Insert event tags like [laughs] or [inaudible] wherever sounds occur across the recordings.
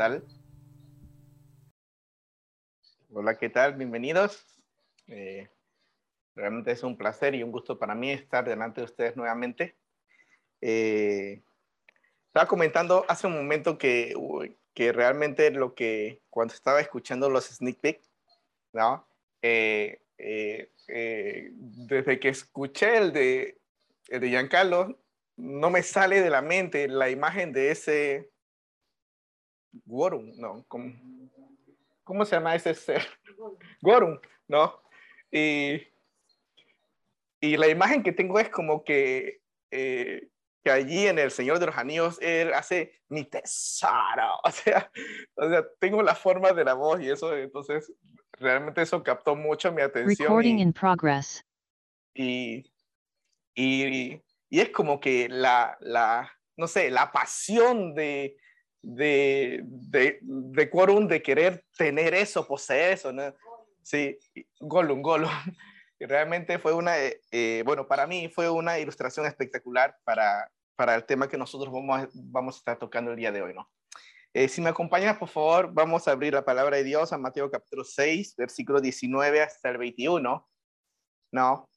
tal? Hola, ¿qué tal? Bienvenidos. Eh, realmente es un placer y un gusto para mí estar delante de ustedes nuevamente. Eh, estaba comentando hace un momento que, que realmente lo que cuando estaba escuchando los sneak peek, ¿no? Eh, desde que escuché el de, el de Giancarlo, no me sale de la mente la imagen de ese Gorum, no, ¿cómo, ¿cómo se llama ese ser? Gorum, ¿no? Y, y la imagen que tengo es como que, eh, que allí en El Señor de los Anillos él hace mi tesoro, [laughs] o sea, o sea, tengo la forma de la voz y eso, entonces realmente eso captó mucho mi atención. Recording y, in progress. y, y, y es como que la, la, no sé, la pasión de, de, de, de Quorum de querer tener eso, poseer eso, ¿no? Sí, Gollum, Gollum. [laughs] Realmente fue una, eh, eh, bueno, para mí fue una ilustración espectacular para, para el tema que nosotros vamos a, vamos a estar tocando el día de hoy, ¿no? Eh, si me acompañas, por favor, vamos a abrir la palabra de Dios a Mateo capítulo 6, versículo 19 hasta el 21, ¿no?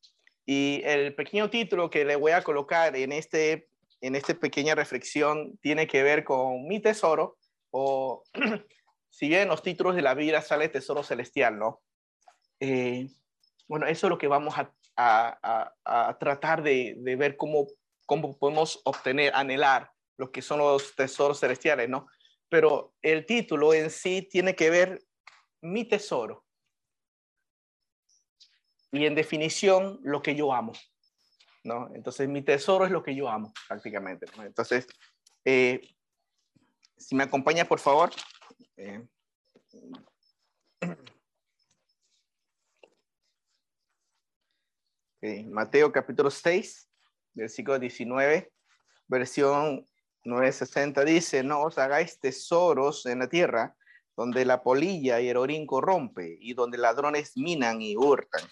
Y el pequeño título que le voy a colocar en, este, en esta pequeña reflexión tiene que ver con mi tesoro, o [clears throat] si bien en los títulos de la Biblia sale tesoro celestial, ¿no? Eh, bueno, eso es lo que vamos a, tratar de, de, ver cómo, cómo podemos obtener, anhelar lo que son los tesoros celestiales, ¿no? Pero el título en sí tiene que ver mi tesoro y en definición lo que yo amo, ¿no? Entonces mi tesoro es lo que yo amo prácticamente. Entonces, eh, si me acompaña por favor. Eh, [clears throat] okay. Mateo capítulo 6, versículo 19, versión 960 dice, no os hagáis tesoros en la tierra donde la polilla y el orín corrompe y donde ladrones minan y hurtan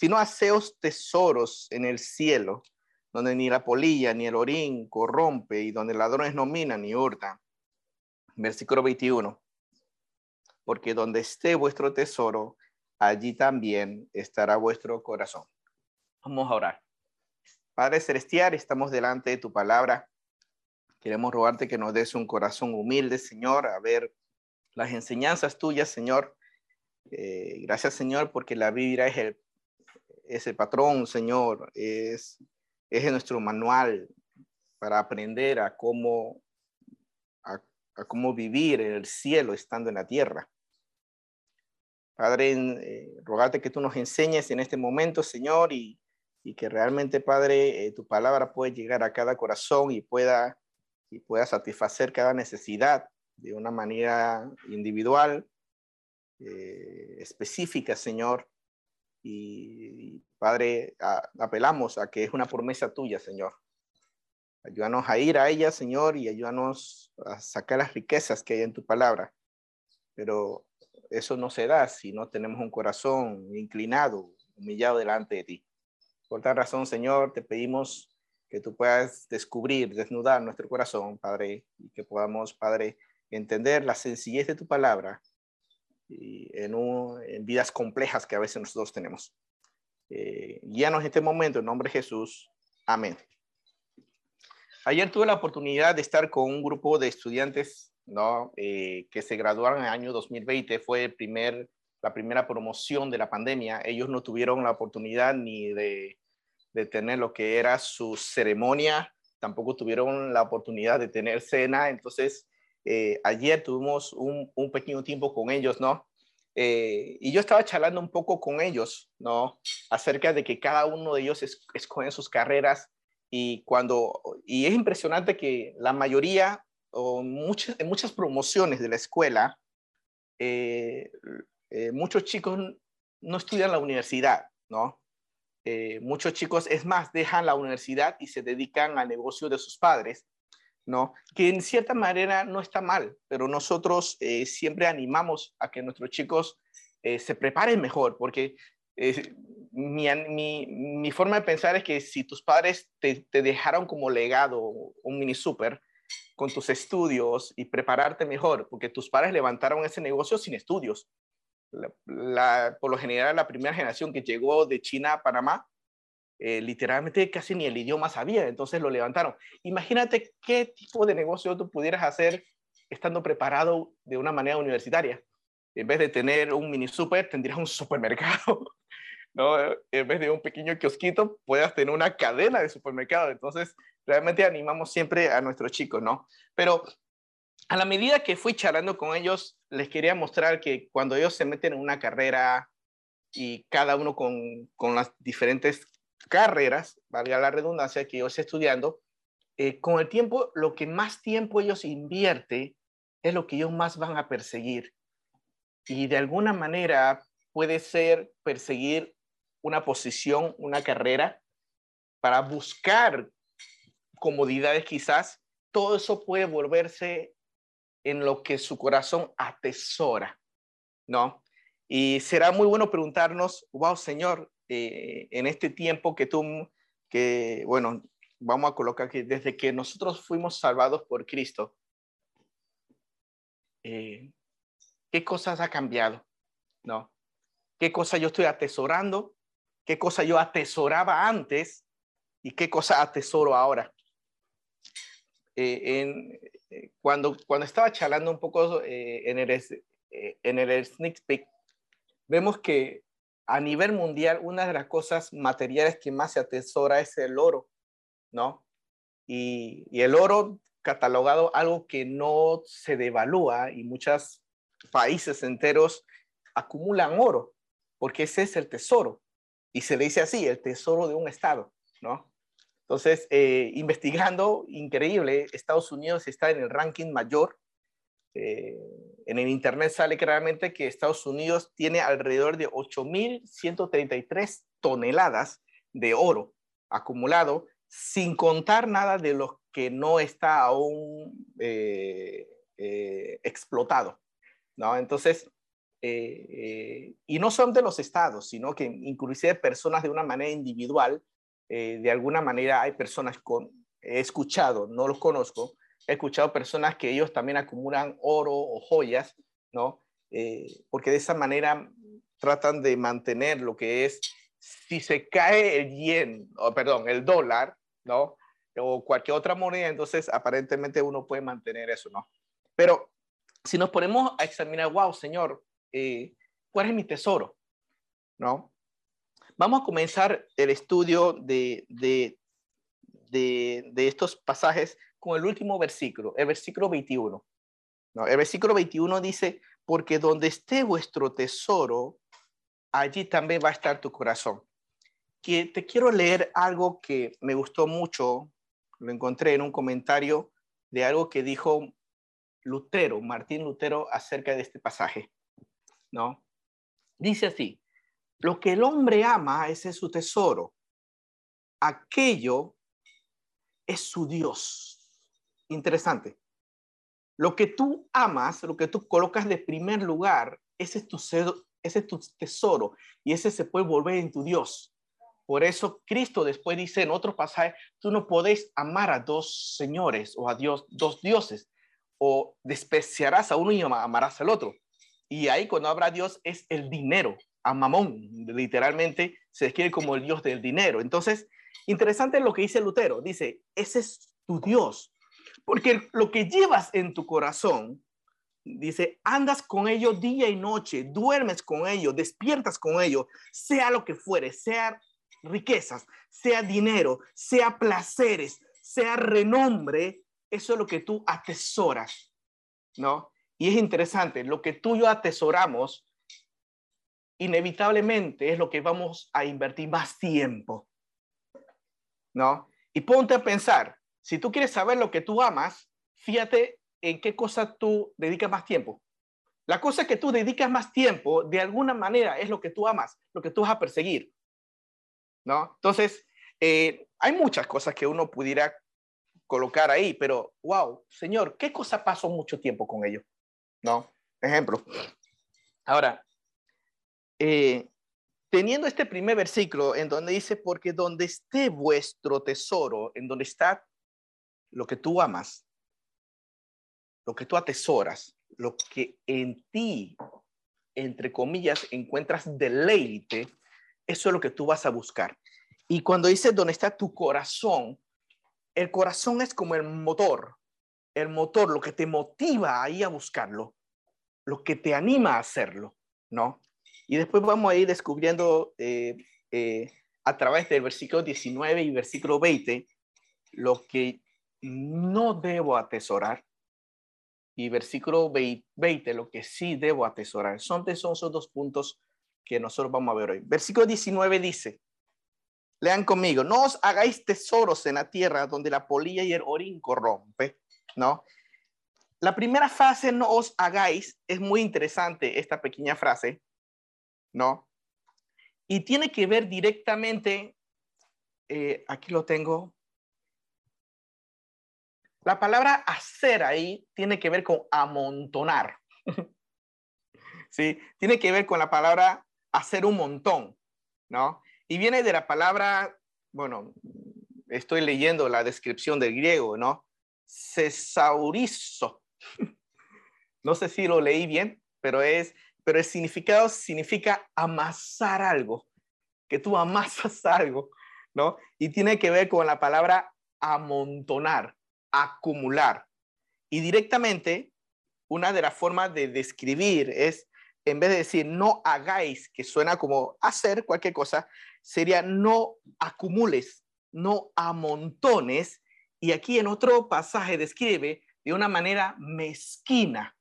sino haceos tesoros en el cielo, donde ni la polilla ni el orín corrompe y donde ladrones no minan ni hurtan. Versículo 21. Porque donde esté vuestro tesoro, allí también estará vuestro corazón. Vamos a orar. Padre Celestial, estamos delante de tu palabra. Queremos rogarte que nos des un corazón humilde, Señor, a ver las enseñanzas tuyas, Señor. Eh, gracias, Señor, porque la Biblia es el ese patrón, Señor, es, es nuestro manual para aprender a cómo, a, cómo vivir en el cielo estando en la tierra. Padre, eh, que tú nos enseñes en este momento, Señor, y, y que realmente, Padre, eh, tu palabra pueda llegar a cada corazón y pueda, y pueda satisfacer cada necesidad de una manera individual, eh, específica, Señor, y, Padre, a, apelamos a que es una promesa tuya, Señor. Ayúdanos a ir a ella, Señor, y ayúdanos a sacar las riquezas que hay en tu palabra. Pero eso no se da si no tenemos un corazón inclinado, humillado delante de ti. Por tal razón, Señor, te pedimos que tú puedas descubrir, desnudar nuestro corazón, Padre, y que podamos, Padre, entender la sencillez de tu palabra en vidas complejas que a veces nosotros tenemos. Eh, guíanos en este momento en nombre de Jesús. Amén. Ayer tuve la oportunidad de estar con un grupo de estudiantes ¿no? Eh, que se graduaron en el año 2020. Fue el primer, la primera promoción de la pandemia. Ellos no tuvieron la oportunidad ni de, de tener lo que era su ceremonia, tampoco tuvieron la oportunidad de tener cena. Entonces, eh, ayer tuvimos un, un, pequeño tiempo con ellos, ¿no? Eh, y yo estaba charlando un poco con ellos, ¿no? Acerca de que cada uno de ellos es, escogen sus carreras y cuando, y es impresionante que la mayoría o muchas, en muchas promociones de la escuela, eh, eh, muchos chicos no estudian la universidad, ¿no? Muchos chicos, es más, dejan la universidad y se dedican al negocio de sus padres ¿no? Que en cierta manera no está mal, pero nosotros eh, siempre animamos a que nuestros chicos eh, se preparen mejor, porque eh, mi, mi, forma de pensar es que si tus padres te, te, dejaron como legado un mini super, con tus estudios y prepararte mejor, porque tus padres levantaron ese negocio sin estudios. por lo general, la primera generación que llegó de China a Panamá, eh, literalmente casi ni el idioma sabía, entonces lo levantaron. Imagínate qué tipo de negocio tú pudieras hacer estando preparado de una manera universitaria. En vez de tener un mini super, tendrías un supermercado. [laughs] ¿no? En vez de un pequeño kiosquito, puedas tener una cadena de supermercados. Entonces, realmente animamos siempre a nuestros chicos, ¿no? Pero a la medida que fui charlando con ellos, les quería mostrar que cuando ellos se meten en una carrera y cada uno con, con las diferentes carreras, valga la redundancia, que ellos estudiando, eh, con el tiempo, lo que más tiempo ellos invierten es lo que ellos más van a perseguir. Y de alguna manera puede ser perseguir una posición, una carrera, para buscar comodidades quizás, todo eso puede volverse en lo que su corazón atesora, ¿no? Y será muy bueno preguntarnos, wow, Señor, eh, en este tiempo que tú, que, bueno, vamos a colocar que desde que nosotros fuimos salvados por Cristo, eh, ¿qué cosas ha cambiado? ¿No? ¿Qué cosa yo estoy atesorando? ¿Qué cosa yo atesoraba antes? ¿Y qué cosa atesoro ahora? Eh, cuando, cuando estaba charlando un poco en, el, en el sneak peek, vemos que a nivel mundial una de las cosas materiales que más se atesora es el oro, ¿no? Y, el oro catalogado algo que no se devalúa y muchos países enteros acumulan oro, porque ese es el tesoro. Y se le dice así, el tesoro de un estado, ¿no? Entonces, eh, investigando, increíble, Estados Unidos está en el ranking mayor. Eh, en el Internet sale claramente que Estados Unidos tiene alrededor de 8.133 toneladas de oro acumulado, sin contar nada de lo que no está aún eh, explotado. ¿no? Entonces, y no son de los estados, sino que inclusive personas de una manera individual eh, de alguna manera hay personas con, he escuchado, no los conozco, he escuchado personas que ellos también acumulan oro o joyas, ¿no? Eh, porque de esa manera tratan de mantener lo que es, si se cae el yen, o perdón, el dólar, ¿no? O cualquier otra moneda, entonces aparentemente uno puede mantener eso, ¿no? Pero si nos ponemos a examinar, wow, Señor, eh, ¿cuál es mi tesoro? ¿No? Vamos a comenzar el estudio de, de, de, estos pasajes con el último versículo, el versículo 21. No, el versículo 21 dice, porque donde esté vuestro tesoro, allí también va a estar tu corazón. Que te quiero leer algo que me gustó mucho, lo encontré en un comentario de algo que dijo Lutero, Martín Lutero, acerca de este pasaje. ¿no? Dice así, lo que el hombre ama, ese es su tesoro. Aquello es su Dios. Interesante. Lo que tú amas, lo que tú colocas de primer lugar, ese es tu, ese es tu tesoro y ese se puede volver en tu Dios. Por eso Cristo después dice en otro pasaje, tú no podés amar a dos señores o a Dios, dos dioses, o despreciarás a uno y amarás al otro. Y ahí cuando habla Dios es el dinero, a Mamón, literalmente se describe como el dios del dinero. Entonces, interesante lo que dice Lutero, dice, ese es tu Dios, porque lo que llevas en tu corazón, dice, andas con ello día y noche, duermes con ello, despiertas con ello, sea lo que fuere, sea riquezas, sea dinero, sea placeres, sea renombre, eso es lo que tú atesoras, ¿no? Y es interesante, lo que tú y yo atesoramos inevitablemente es lo que vamos a invertir más tiempo. ¿No? Y ponte a pensar, si tú quieres saber lo que tú amas, fíjate en qué cosa tú dedicas más tiempo. La cosa que tú dedicas más tiempo, de alguna manera, es lo que tú amas, lo que tú vas a perseguir. ¿No? Entonces, eh, hay muchas cosas que uno pudiera colocar ahí, pero, wow, Señor, ¿qué cosa pasó mucho tiempo con ellos? ¿No? Ejemplo. Ahora, eh, teniendo este primer versículo en donde dice, porque donde esté vuestro tesoro, en donde está lo que tú amas, lo que tú atesoras, lo que en ti, entre comillas, encuentras deleite, eso es lo que tú vas a buscar. Y cuando dices dónde está tu corazón, el corazón es como el motor, el motor, lo que te motiva ahí a buscarlo, lo que te anima a hacerlo, ¿no? Y después vamos a ir descubriendo eh, eh, a través del versículo 19 y versículo 20 lo que no debo atesorar y versículo 20 lo que sí debo atesorar. Son, esos dos puntos que nosotros vamos a ver hoy. Versículo 19 dice, lean conmigo, no os hagáis tesoros en la tierra donde la polilla y el orín corrompe, ¿no? La primera frase, no os hagáis, es muy interesante esta pequeña frase, ¿no? Y tiene que ver directamente, eh, aquí lo tengo, la palabra hacer ahí tiene que ver con amontonar. [laughs] ¿Sí? Tiene que ver con la palabra hacer un montón, ¿no? Y viene de la palabra, bueno, estoy leyendo la descripción del griego, ¿no? Cesaurizo. [laughs] No sé si lo leí bien, pero es, pero el significado significa amasar algo, que tú [laughs] amasas algo, ¿no? Y tiene que ver con la palabra amontonar acumular. Y directamente, una de las formas de describir es, en vez de decir no hagáis, que suena como hacer cualquier cosa, sería no acumules, no amontones. Y aquí en otro pasaje describe de una manera mezquina.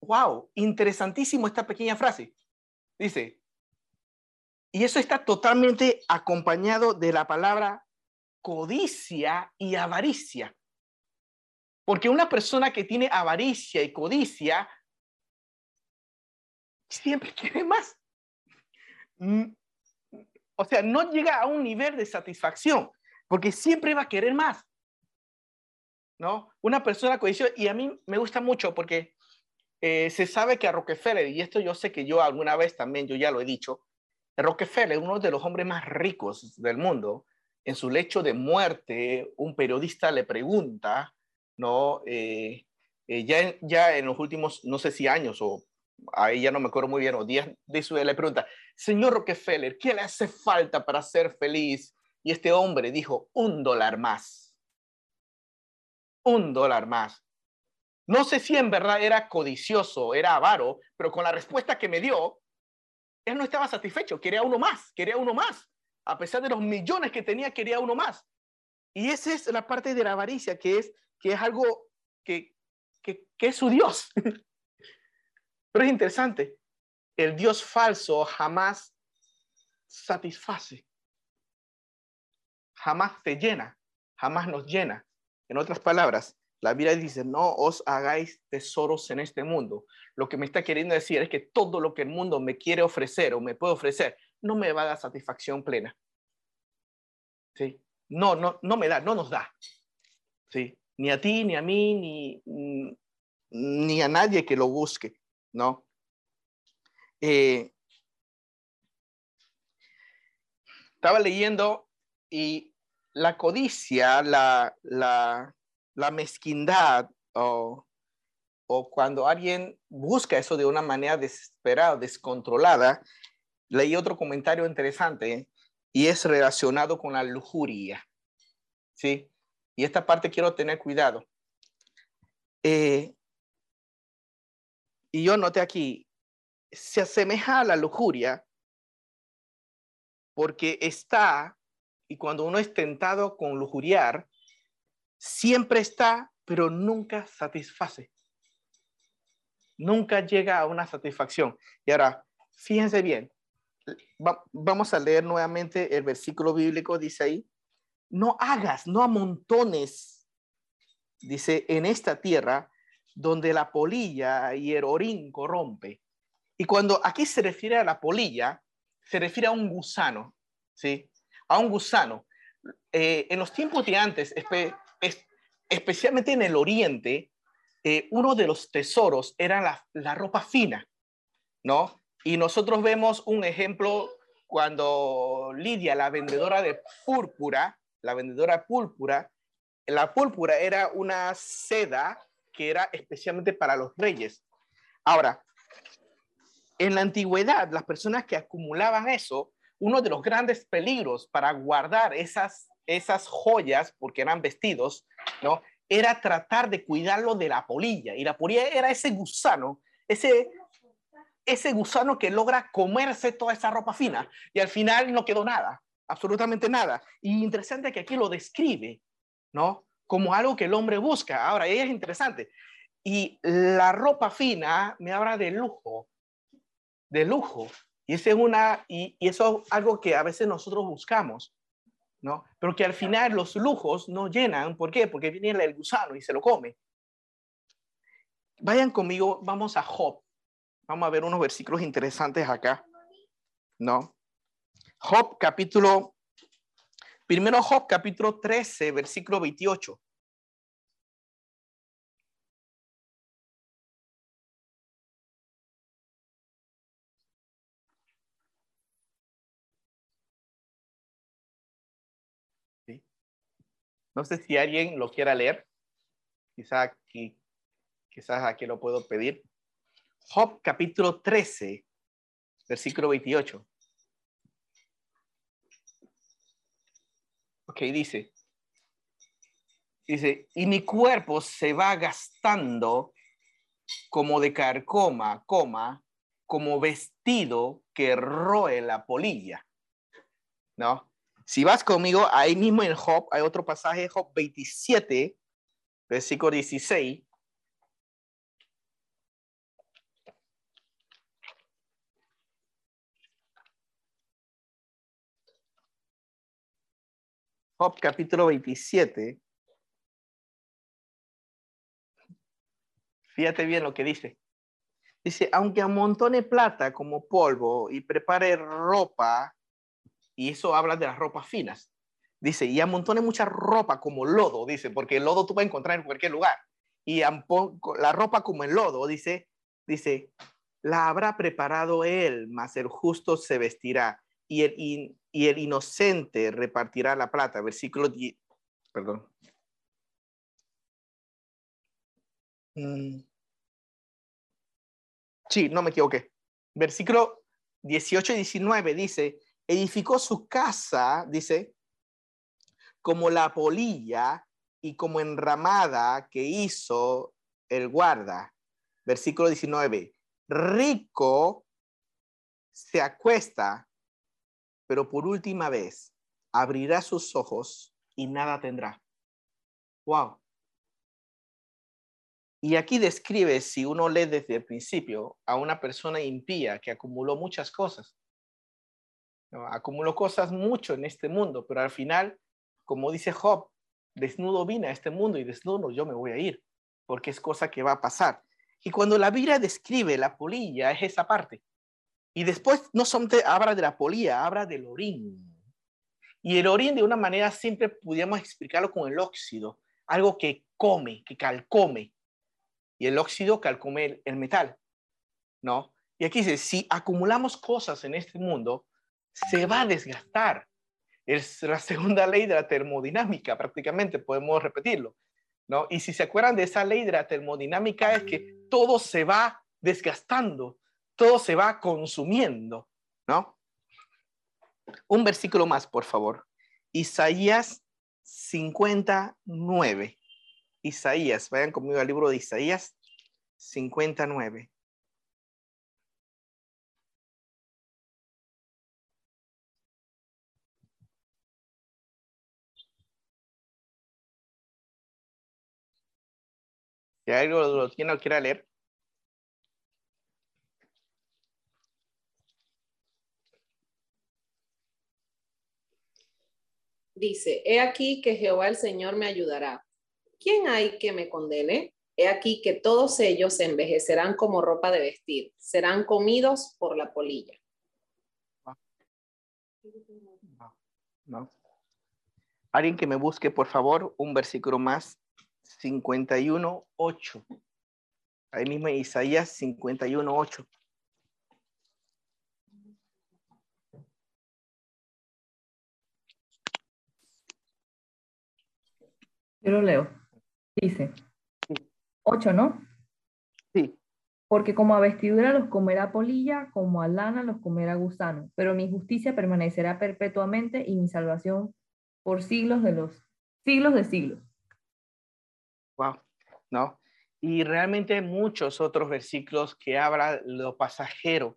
¡Wow! Interesantísimo esta pequeña frase. Dice, y eso está totalmente acompañado de la palabra codicia y avaricia. Porque una persona que tiene avaricia y codicia siempre [laughs] quiere más. Mm, o sea, no llega a un nivel de satisfacción, porque siempre va a querer más. ¿No? Una persona codiciosa, y a mí me gusta mucho porque eh, se sabe que a Rockefeller, y esto yo sé que yo alguna vez también, yo ya lo he dicho, Rockefeller, uno de los hombres más ricos del mundo, en su lecho de muerte, un periodista le pregunta ¿no? Eh, eh, ya, ya en los últimos, no sé si años o ahí ya no me acuerdo muy bien, o días de su le pregunta, señor Rockefeller, ¿qué le hace falta para ser feliz? Y este hombre dijo, un dólar más. Un dólar más. No sé si en verdad era codicioso, era avaro, pero con la respuesta que me dio, él no estaba satisfecho, quería uno más, quería uno más. A pesar de los millones que tenía, quería uno más. Y esa es la parte de la avaricia, que es que es algo que, que, es su Dios. [laughs] Pero es interesante, el Dios falso jamás satisface, jamás te llena, jamás nos llena. En otras palabras, la Biblia dice, no os hagáis tesoros en este mundo. Lo que me está queriendo decir es que todo lo que el mundo me quiere ofrecer o me puede ofrecer no me va a dar satisfacción plena. ¿Sí? No, no, no me da, no nos da. ¿Sí? Ni a ti, ni a mí, ni, ni a nadie que lo busque, ¿no? Eh, estaba leyendo y la codicia, la, la, la mezquindad o, o, cuando alguien busca eso de una manera desesperada, descontrolada, leí otro comentario interesante y es relacionado con la lujuria. ¿sí? Y esta parte quiero tener cuidado. Eh, y yo noté aquí, se asemeja a la lujuria porque está, y cuando uno es tentado con lujuriar, siempre está, pero nunca satisface. Nunca llega a una satisfacción. Y ahora, fíjense bien, vamos a leer nuevamente el versículo bíblico, dice ahí, no hagas, no amontones, dice, en esta tierra donde la polilla y el orín corrompe. Y cuando aquí se refiere a la polilla, se refiere a un gusano, ¿sí? A un gusano. Eh, en los tiempos de antes, especialmente en el oriente, eh, uno de los tesoros era la, la ropa fina, ¿no? Y nosotros vemos un ejemplo cuando Lidia, la vendedora de púrpura, la vendedora púrpura. La púrpura era una seda que era especialmente para los reyes. Ahora, en la antigüedad, las personas que acumulaban eso, uno de los grandes peligros para guardar esas, esas joyas, porque eran vestidos, ¿no? Era tratar de cuidarlo de la polilla. Y la polilla era ese gusano, ese, ese gusano que logra comerse toda esa ropa fina. Y al final no quedó nada, absolutamente nada. Y interesante que aquí lo describe, ¿no? Como algo que el hombre busca. Ahora, ella es interesante. Y la ropa fina me habla de lujo, de lujo. Y, es una, y, eso es algo que a veces nosotros buscamos, ¿no? Pero que al final los lujos no llenan. ¿Por qué? Porque viene el gusano y se lo come. Vayan conmigo, vamos a Job. Vamos a ver unos versículos interesantes acá, ¿no? Job capítulo, primero Job capítulo 13, versículo 28. No sé si alguien lo quiera leer. Quizá aquí, quizás aquí lo puedo pedir. Job capítulo 13, versículo 28. Ok, dice. Dice, y mi cuerpo se va gastando como de carcoma, coma, como vestido que roe la polilla. ¿No? Si vas conmigo, ahí mismo en Job, hay otro pasaje, Job 27, versículo 16. Job capítulo 27. Fíjate bien lo que dice. Dice, aunque amontone plata como polvo y prepare ropa y eso habla de las ropas finas. Dice, y amontone mucha ropa como lodo, dice, porque el lodo tú vas a encontrar en cualquier lugar. Y la ropa como el lodo, dice, dice, la habrá preparado él, mas el justo se vestirá y el, y el inocente repartirá la plata. Versículo 10, perdón. Mm. Sí, no me equivoqué. Versículo 18 y 19 dice, edificó su casa, dice, como la polilla y como enramada que hizo el guarda. Versículo 19. Rico se acuesta, pero por última vez abrirá sus ojos y nada tendrá. Wow. Y aquí describe, si uno lee desde el principio, a una persona impía que acumuló muchas cosas Acumuló cosas mucho en este mundo, pero al final, como dice Job, desnudo vine a este mundo y desnudo yo me voy a ir, porque es cosa que va a pasar. Y cuando la Biblia describe la polilla, es esa parte. Y después no solamente habla de la polilla, habla del orín. Y el orín de una manera siempre pudiéramos explicarlo con el óxido, algo que come, que calcome. Y el óxido calcome el, el metal, ¿no? Y aquí dice, si acumulamos cosas en este mundo, se va a desgastar. Es la segunda ley de la termodinámica, prácticamente podemos repetirlo. ¿no? Y si se acuerdan de esa ley de la termodinámica es que todo se va desgastando, todo se va consumiendo, ¿no? Un versículo más, por favor. Isaías 59. Isaías, vayan conmigo al libro de Isaías 59. Si algo lo tiene o quiera leer. Dice, he aquí que Jehová el Señor me ayudará. ¿Quién hay que me condene? He aquí que todos ellos se envejecerán como ropa de vestir, serán comidos por la polilla. No. Alguien que me busque, por favor, un versículo más 51, 8. Ahí mismo Isaías 51, 8. Yo lo leo. Dice, 8, ¿no? Sí. Porque como a vestidura los comerá polilla, como a lana los comerá gusano, pero mi justicia permanecerá perpetuamente y mi salvación por siglos de los siglos de siglos. Wow, ¿no? Y realmente muchos otros versículos que hablan lo pasajero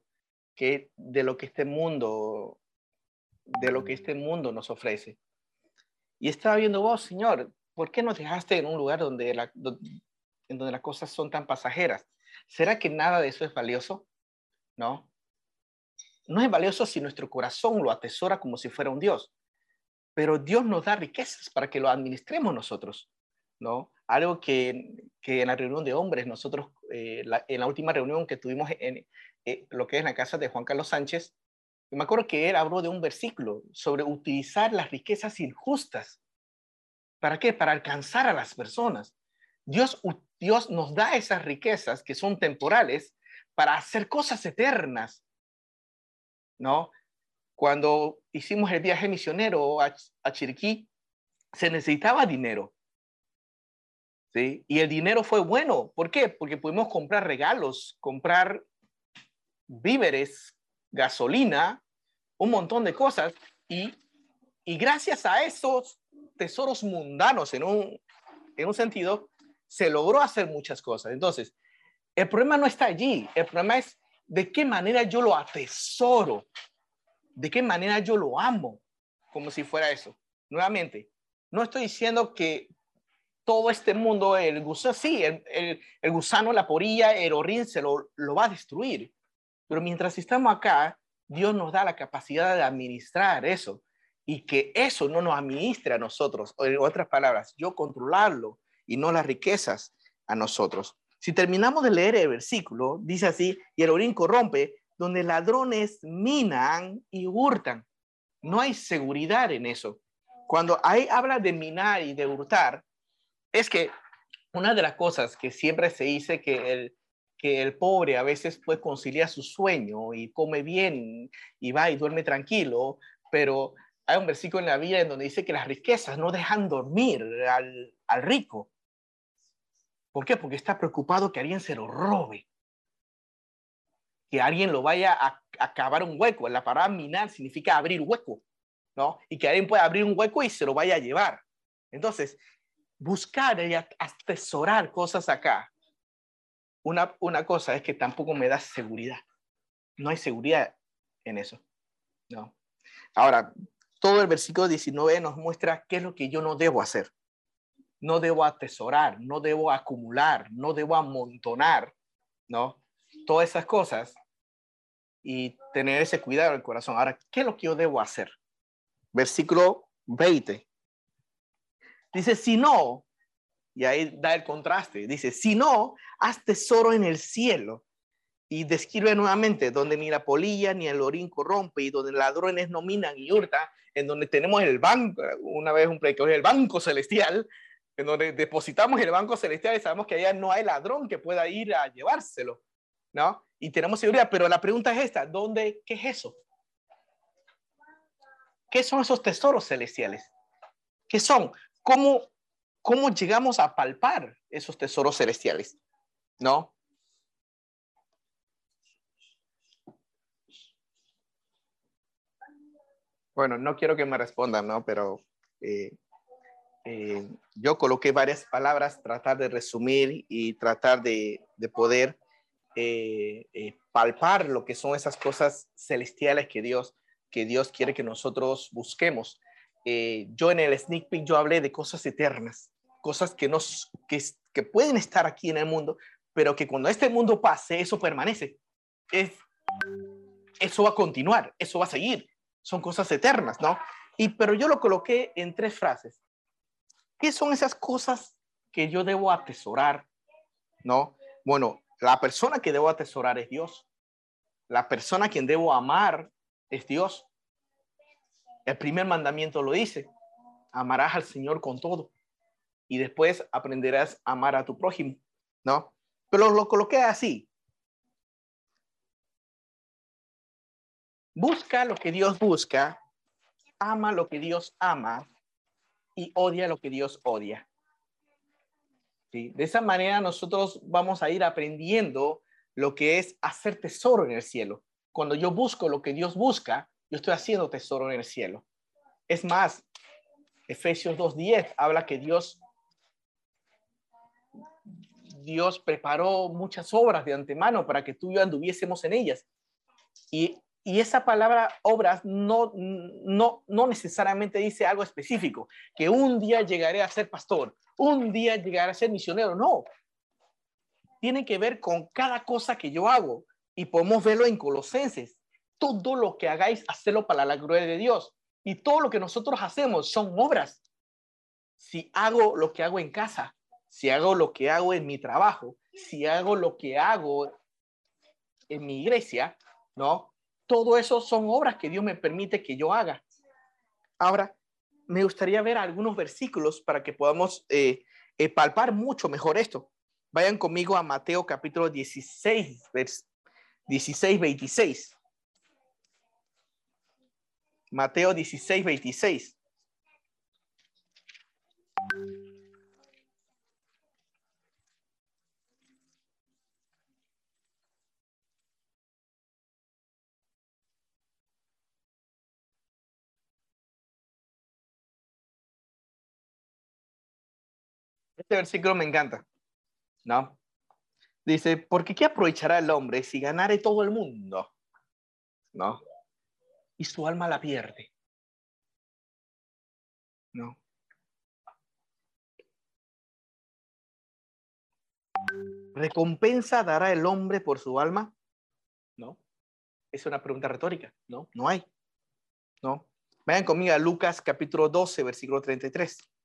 que de lo que este mundo, de lo que este mundo nos ofrece. Y estaba viendo vos, Señor, ¿por qué nos dejaste en un lugar donde, la, en donde las cosas son tan pasajeras? ¿Será que nada de eso es valioso? No. No es valioso si nuestro corazón lo atesora como si fuera un Dios. Pero Dios nos da riquezas para que lo administremos nosotros, ¿no? Algo que, que en la reunión de hombres, nosotros, eh, en la última reunión que tuvimos en eh, lo que es la casa de Juan Carlos Sánchez, me acuerdo que él habló de un versículo sobre utilizar las riquezas injustas. ¿Para qué? Para alcanzar a las personas. Dios, Dios nos da esas riquezas que son temporales para hacer cosas eternas. ¿No? Cuando hicimos el viaje misionero a, a Chiriquí, se necesitaba dinero. ¿Sí? Y el dinero fue bueno. ¿Por qué? Porque pudimos comprar regalos, comprar víveres, gasolina, un montón de cosas. Y, y gracias a esos tesoros mundanos en un, en un sentido, se logró hacer muchas cosas. Entonces, el problema no está allí, el problema es de qué manera yo lo atesoro, de qué manera yo lo amo, como si fuera eso. Nuevamente, no estoy diciendo que todo este mundo, el gusano, sí, el, el, gusano, la porilla, el orín se lo, lo va a destruir. Pero mientras estamos acá, Dios nos da la capacidad de administrar eso y que eso no nos administre a nosotros. O en otras palabras, yo controlarlo y no las riquezas a nosotros. Si terminamos de leer el versículo, dice así, y el orín corrompe, donde ladrones minan y hurtan. No hay seguridad en eso. Cuando hay, habla de minar y de hurtar, es que una de las cosas que siempre se dice que el, que el pobre a veces puede conciliar su sueño y come bien y va y duerme tranquilo, pero hay un versículo en la Biblia en donde dice que las riquezas no dejan dormir al, al rico. ¿Por qué? Porque está preocupado que alguien se lo robe. Que alguien lo vaya a, a cavar un hueco. La palabra minar significa abrir hueco, ¿no? Y que alguien pueda abrir un hueco y se lo vaya a llevar. Entonces, buscar y atesorar cosas acá. Una, una cosa es que tampoco me da seguridad. No hay seguridad en eso, ¿no? Ahora, todo el versículo 19 nos muestra qué es lo que yo no debo hacer no debo atesorar, no debo acumular, no debo amontonar, ¿no? Todas esas cosas y tener ese cuidado en el corazón. Ahora, ¿qué es lo que yo debo hacer? Versículo 20. Dice, si no, y ahí da el contraste, dice, si no, haz tesoro en el cielo. Y describe nuevamente donde ni la polilla ni el orín corrompe y donde ladrones no minan y hurta, en donde tenemos el banco, una vez un predicador, el banco celestial, en donde depositamos el Banco Celestial y sabemos que allá no hay ladrón que pueda ir a llevárselo, ¿no? Y tenemos seguridad, pero la pregunta es esta, ¿dónde, qué es eso? ¿Qué son esos tesoros celestiales? ¿Qué son? ¿Cómo, cómo llegamos a palpar esos tesoros celestiales? ¿No? Bueno, no quiero que me respondan, ¿no? Pero eh, eh, yo coloqué varias palabras, tratar de resumir y tratar de, poder eh, eh, palpar lo que son esas cosas celestiales que Dios, que Dios quiere que nosotros busquemos. yo en el sneak peek yo hablé de cosas eternas, cosas que, nos, que, que pueden estar aquí en el mundo, pero que cuando este mundo pase, eso permanece. Es, eso va a continuar, eso va a seguir. Son cosas eternas, ¿no? Y, pero yo lo coloqué en tres frases. ¿Qué son esas cosas que yo debo atesorar? ¿No? Bueno, la persona que debo atesorar es Dios. La persona a quien debo amar es Dios. El primer mandamiento lo dice, amarás al Señor con todo. Y después aprenderás a amar a tu prójimo, ¿no? Pero lo coloqué así. Busca lo que Dios busca, ama lo que Dios ama y odia lo que Dios odia. ¿sí? De esa manera nosotros vamos a ir aprendiendo lo que es hacer tesoro en el cielo. Cuando yo busco lo que Dios busca, yo estoy haciendo tesoro en el cielo. Es más, Efesios 2.10 habla que Dios Dios preparó muchas obras de antemano para que tú y yo anduviésemos en ellas. Y, esa palabra obras no, no, no necesariamente dice algo específico, que un día llegaré a ser pastor, un día llegaré a ser misionero, no. Tiene que ver con cada cosa que yo hago. Y podemos verlo en Colosenses. Todo lo que hagáis, hacerlo para la gloria de Dios. Y todo lo que nosotros hacemos son obras. Si hago lo que hago en casa, si hago lo que hago en mi trabajo, si hago lo que hago en mi iglesia, ¿no? Todo eso son obras que Dios me permite que yo haga. Ahora, me gustaría ver algunos versículos para que podamos eh, eh, palpar mucho mejor esto. Vayan conmigo a Mateo capítulo 16, vers 16, 26. Mateo 16, 26. Este versículo me encanta, ¿no? Dice, porque ¿qué aprovechará el hombre si ganare todo el mundo? ¿No? Y su alma la pierde. ¿No? ¿Recompensa dará el hombre por su alma? ¿No? Es una pregunta retórica. No, no hay. ¿No? Vayan conmigo a Lucas capítulo 12, versículo 33.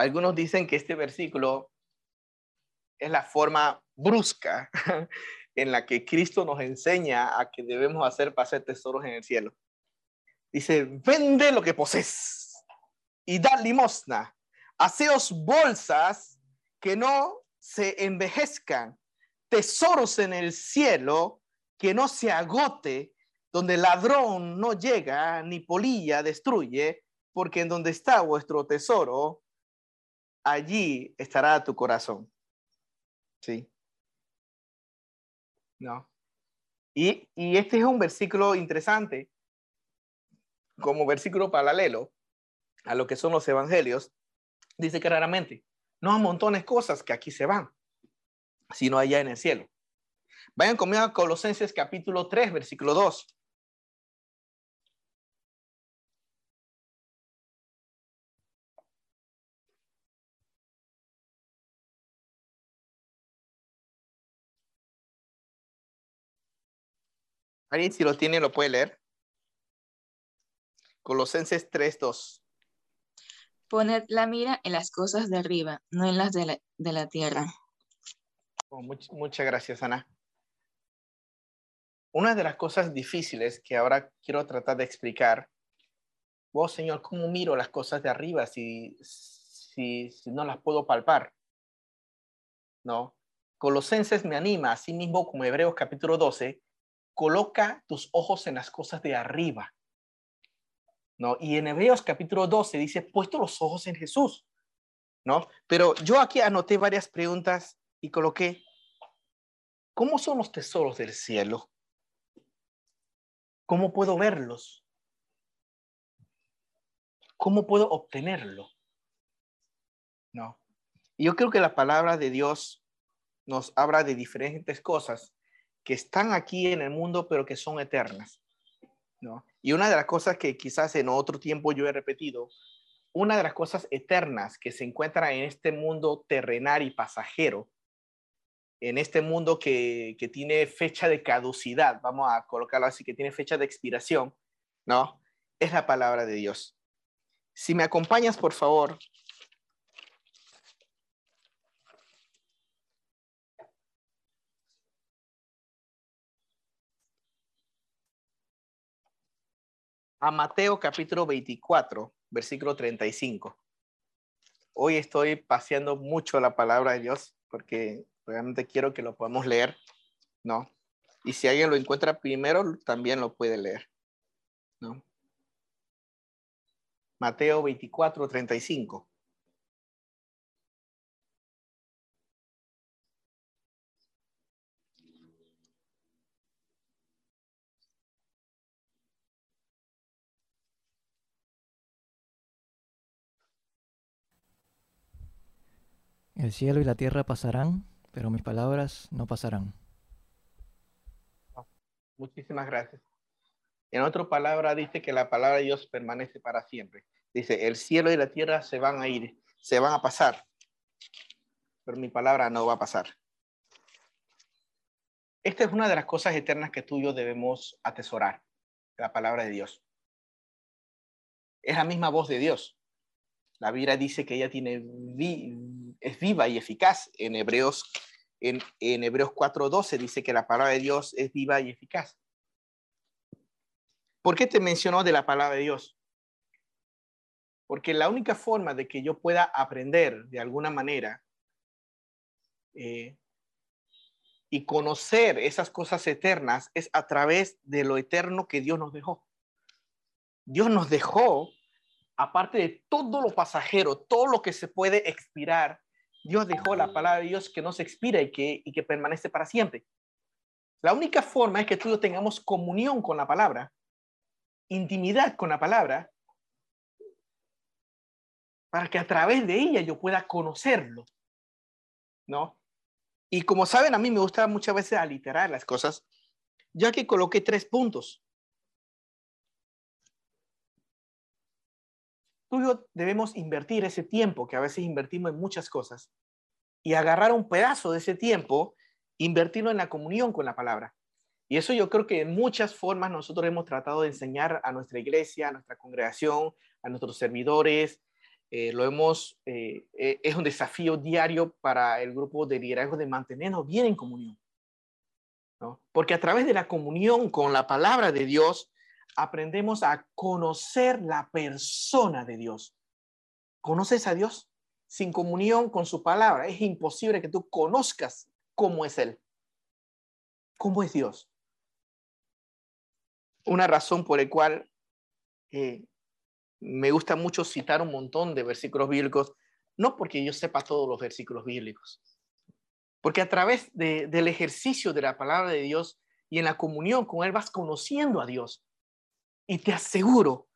Algunos dicen que este versículo es la forma brusca [laughs] en la que Cristo nos enseña a que debemos hacer para hacer tesoros en el cielo. Dice, vende lo que posees y da limosna. Haceos bolsas que no se envejezcan, tesoros en el cielo que no se agote, donde ladrón no llega ni polilla destruye, porque en donde está vuestro tesoro, allí estará tu corazón. ¿Sí? No. Y, este es un versículo interesante, como versículo paralelo a lo que son los evangelios. Dice claramente, no hay montones cosas que aquí se van, sino allá en el cielo. Vayan conmigo a Colosenses capítulo 3, versículo 2. ¿Alguien si lo tiene lo puede leer? Colosenses 3.2. Poned la mira en las cosas de arriba, no en las de la, tierra. Oh, muchas gracias, Ana. Una de las cosas difíciles que ahora quiero tratar de explicar, oh Señor, ¿cómo miro las cosas de arriba si, si, si no las puedo palpar? ¿No? Colosenses me anima, así mismo como Hebreos capítulo 12, coloca tus ojos en las cosas de arriba. ¿No? Y en Hebreos capítulo 12 dice, puesto los ojos en Jesús. ¿No? Pero yo aquí anoté varias preguntas y coloqué, ¿cómo son los tesoros del cielo? ¿Cómo puedo verlos? ¿Cómo puedo obtenerlo? No. Y yo creo que la palabra de Dios nos habla de diferentes cosas que están aquí en el mundo, pero que son eternas. ¿no? Y una de las cosas que quizás en otro tiempo yo he repetido, una de las cosas eternas que se encuentran en este mundo terrenal y pasajero, en este mundo que, que tiene fecha de caducidad, vamos a colocarlo así, que tiene fecha de expiración, ¿no? Es la palabra de Dios. Si me acompañas, por favor, a Mateo capítulo 24, versículo 35. hoy estoy paseando mucho la palabra de Dios porque realmente quiero que lo podamos leer, ¿no? Y si alguien lo encuentra primero, también lo puede leer, ¿no? Mateo 24, 35. El cielo y la tierra pasarán, pero mis palabras no pasarán. Muchísimas gracias. En otra palabra dice que la palabra de Dios permanece para siempre. Dice, el cielo y la tierra se van a ir, se van a pasar, pero mi palabra no va a pasar. Esta es una de las cosas eternas que tú y yo debemos atesorar, la palabra de Dios. Es la misma voz de Dios. La Biblia dice que ella tiene es viva y eficaz. En Hebreos, en, en Hebreos 4.12 dice que la palabra de Dios es viva y eficaz. ¿Por qué te mencionó de la palabra de Dios? Porque la única forma de que yo pueda aprender de alguna manera eh, y conocer esas cosas eternas es a través de lo eterno que Dios nos dejó. Dios nos dejó aparte de todo lo pasajero, todo lo que se puede expirar, Dios dejó la palabra de Dios que no se expira y que, y que permanece para siempre. La única forma es que tú tengamos comunión con la palabra, intimidad con la palabra, para que a través de ella yo pueda conocerlo, ¿no? Y como saben, a mí me gusta muchas veces aliterar las cosas, ya que coloqué tres puntos. Tú y yo debemos invertir ese tiempo que a veces invertimos en muchas cosas y agarrar un pedazo de ese tiempo, invertirlo en la comunión con la palabra. Y eso yo creo que en muchas formas nosotros hemos tratado de enseñar a nuestra iglesia, a nuestra congregación, a nuestros servidores. Eh, lo hemos, eh, eh, es un desafío diario para el grupo de liderazgo de mantenernos bien en comunión. ¿no? Porque a través de la comunión con la palabra de Dios, aprendemos a conocer la persona de Dios. ¿Conoces a Dios? Sin comunión con su palabra, es imposible que tú conozcas cómo es Él. ¿Cómo es Dios? Una razón por la cual eh, me gusta mucho citar un montón de versículos bíblicos, no porque yo sepa todos los versículos bíblicos, porque a través del ejercicio de la palabra de Dios y en la comunión con Él vas conociendo a Dios. Y te aseguro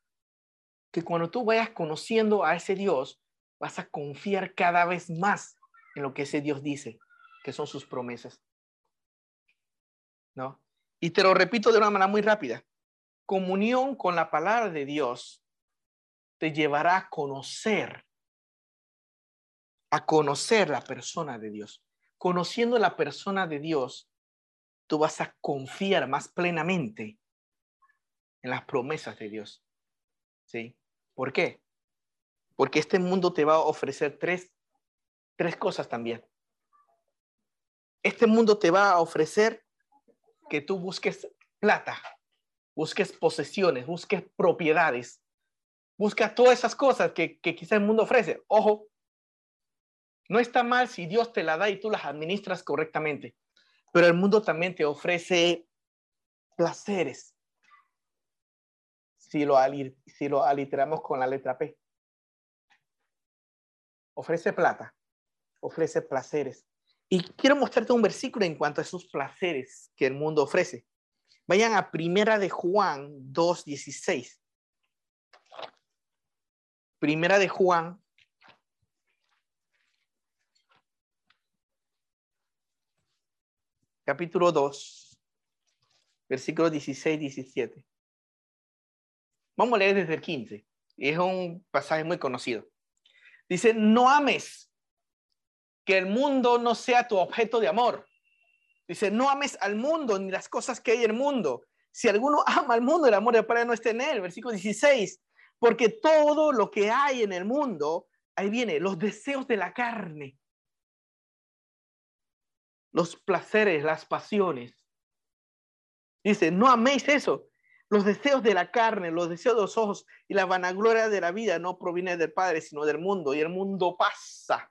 que cuando tú vayas conociendo a ese Dios, vas a confiar cada vez más en lo que ese Dios dice, que son sus promesas. ¿No? Y te lo repito de una manera muy rápida. Comunión con la palabra de Dios te llevará a conocer, a conocer la persona de Dios. Conociendo la persona de Dios, tú vas a confiar más plenamente en las promesas de Dios. ¿Sí? ¿Por qué? Porque este mundo te va a ofrecer tres, tres cosas también. Este mundo te va a ofrecer que tú busques plata, busques posesiones, busques propiedades, busca todas esas cosas que, que quizá el mundo ofrece. Ojo, no está mal si Dios te la da y tú las administras correctamente, pero el mundo también te ofrece placeres, si lo, si lo aliteramos con la letra P. Ofrece plata, ofrece placeres. Y quiero mostrarte un versículo en cuanto a esos placeres que el mundo ofrece. Vayan a Primera de Juan 2.16. Primera de Juan capítulo 2, versículos 16, 17. Vamos a leer desde el 15. es un pasaje muy conocido. Dice, no ames que el mundo no sea tu objeto de amor. Dice, no ames al mundo ni las cosas que hay en el mundo. Si alguno ama al mundo, el amor de Padre no está en él. Versículo 16. Porque todo lo que hay en el mundo, ahí viene, los deseos de la carne, los placeres, las pasiones. Dice, no améis eso Los deseos de la carne, los deseos de los ojos y la vanagloria de la vida no proviene del Padre, sino del mundo. Y el mundo pasa.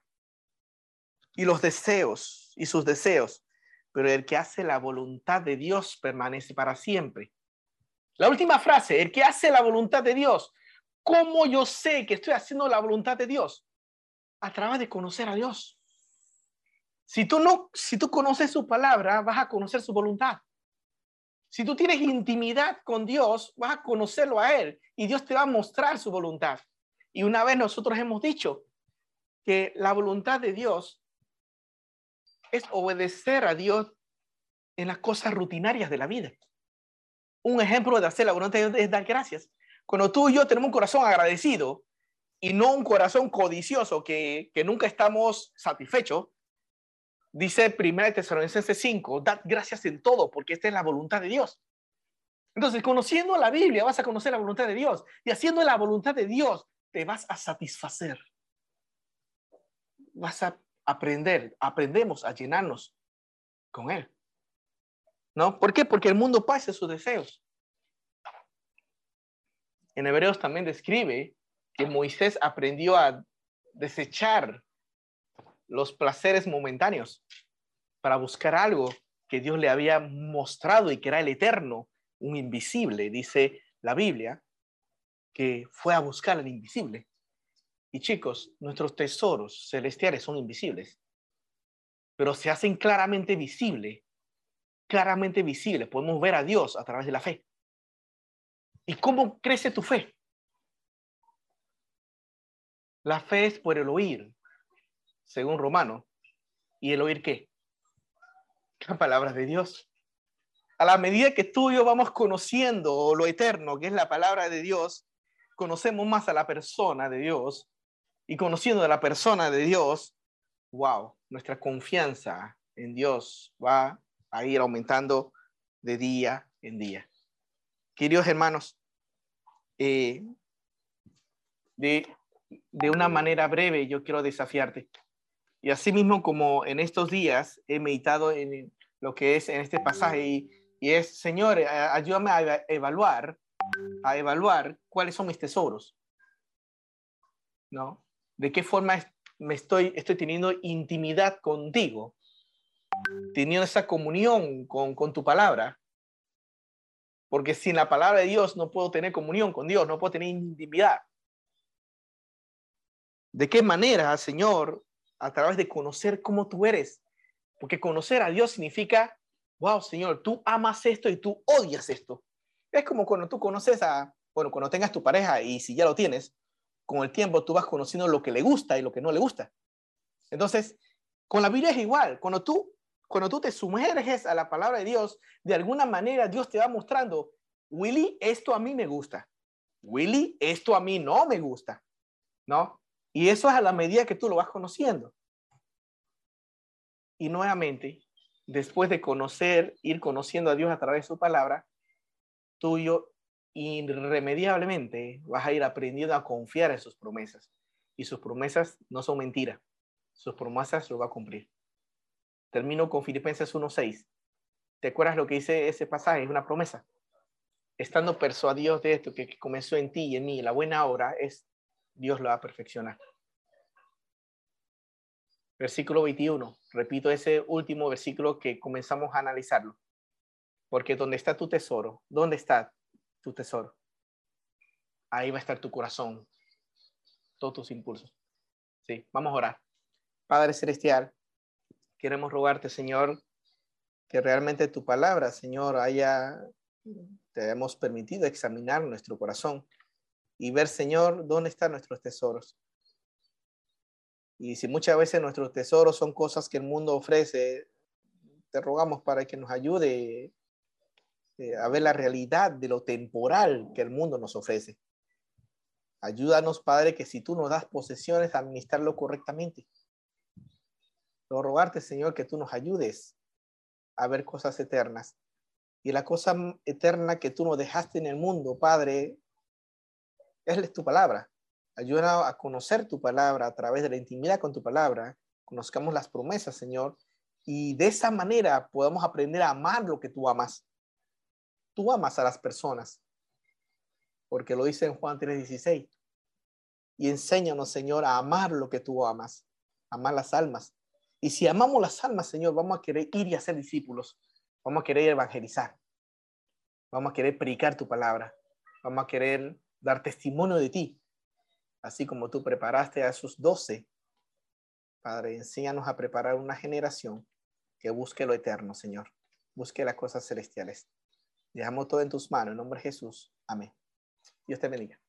Y los deseos y sus deseos. Pero el que hace la voluntad de Dios permanece para siempre. La última frase, el que hace la voluntad de Dios. ¿Cómo yo sé que estoy haciendo la voluntad de Dios? A través de conocer a Dios. Si tú no, si tú conoces su palabra, vas a conocer su voluntad. Si tú tienes intimidad con Dios, vas a conocerlo a Él y Dios te va a mostrar su voluntad. Y una vez nosotros hemos dicho que la voluntad de Dios es obedecer a Dios en las cosas rutinarias de la vida. Un ejemplo de hacer la voluntad de Dios es dar gracias. Cuando tú y yo tenemos un corazón agradecido y no un corazón codicioso que, que nunca estamos satisfechos, Dice 1 Tesalonicenses 5, dad gracias en todo, porque esta es la voluntad de Dios. Entonces, conociendo la Biblia, vas a conocer la voluntad de Dios. Y haciendo la voluntad de Dios, te vas a satisfacer. Vas a aprender, aprendemos a llenarnos con Él. ¿No? ¿Por qué? Porque el mundo pasa sus deseos. En Hebreos también describe que Moisés aprendió a desechar los placeres momentáneos para buscar algo que Dios le había mostrado y que era el eterno, un invisible, dice la Biblia, que fue a buscar el invisible. Y chicos, nuestros tesoros celestiales son invisibles, pero se hacen claramente visibles, claramente visibles. Podemos ver a Dios a través de la fe. ¿Y cómo crece tu fe? La fe es por el oír, según Romano. ¿Y el oír qué? Las palabras de Dios. A la medida que tú y yo vamos conociendo lo eterno, que es la palabra de Dios, conocemos más a la persona de Dios. Y conociendo a la persona de Dios, wow, nuestra confianza en Dios va a ir aumentando de día en día. Queridos hermanos, eh, de, de una manera breve yo quiero desafiarte. Y así mismo como en estos días he meditado en lo que es en este pasaje y, es, Señor, eh, ayúdame a evaluar, a evaluar cuáles son mis tesoros. ¿No? ¿De qué forma me estoy, estoy teniendo intimidad contigo? Teniendo esa comunión con, con tu palabra. Porque sin la palabra de Dios no puedo tener comunión con Dios, no puedo tener intimidad. ¿De qué manera, Señor, a través de conocer cómo tú eres. Porque conocer a Dios significa, wow, Señor, tú amas esto y tú odias esto. Es como cuando tú conoces a, bueno, cuando tengas tu pareja y si ya lo tienes, con el tiempo tú vas conociendo lo que le gusta y lo que no le gusta. Entonces, con la Biblia es igual. Cuando tú, cuando tú te sumerges a la palabra de Dios, de alguna manera Dios te va mostrando, Willy, esto a mí me gusta. Willy, esto a mí no me gusta. ¿No? Y eso es a la medida que tú lo vas conociendo. Y nuevamente, después de conocer, ir conociendo a Dios a través de su palabra, tú irremediablemente vas a ir aprendiendo a confiar en sus promesas. Y sus promesas no son mentiras. Sus promesas lo va a cumplir. Termino con Filipenses 1.6. ¿Te acuerdas lo que dice ese pasaje? Es una promesa. Estando persuadidos de esto que comenzó en ti y en mí, la buena obra es Dios lo va a perfeccionar. Versículo 21. Repito ese último versículo que comenzamos a analizarlo. Porque donde está tu tesoro, ¿dónde está tu tesoro? Ahí va a estar tu corazón, todos tus impulsos. Sí, vamos a orar. Padre Celestial, queremos rogarte, Señor, que realmente tu palabra, Señor, haya, te hemos permitido examinar nuestro corazón y ver, Señor, dónde están nuestros tesoros. Y si muchas veces nuestros tesoros son cosas que el mundo ofrece, te rogamos para que nos ayude eh, a ver la realidad de lo temporal que el mundo nos ofrece. Ayúdanos, Padre, que si tú nos das posesiones, administrarlo correctamente. Lo rogarte, Señor, que tú nos ayudes a ver cosas eternas. Y la cosa eterna que tú nos dejaste en el mundo, Padre, es tu palabra. Ayuda a conocer tu palabra a través de la intimidad con tu palabra. Conozcamos las promesas, Señor. Y de esa manera podamos aprender a amar lo que tú amas. Tú amas a las personas. porque lo dice en Juan 3:16. Y enséñanos, Señor, a amar lo que tú amas, amar las almas. Y si amamos las almas, Señor, vamos a querer ir y hacer discípulos, vamos a querer evangelizar, vamos a querer predicar tu palabra, vamos a querer dar testimonio de ti, así como tú preparaste a esos doce. Padre, enséñanos a preparar una generación que busque lo eterno, Señor, busque las cosas celestiales. Dejamos todo en tus manos, en nombre de Jesús. Amén. Dios te bendiga.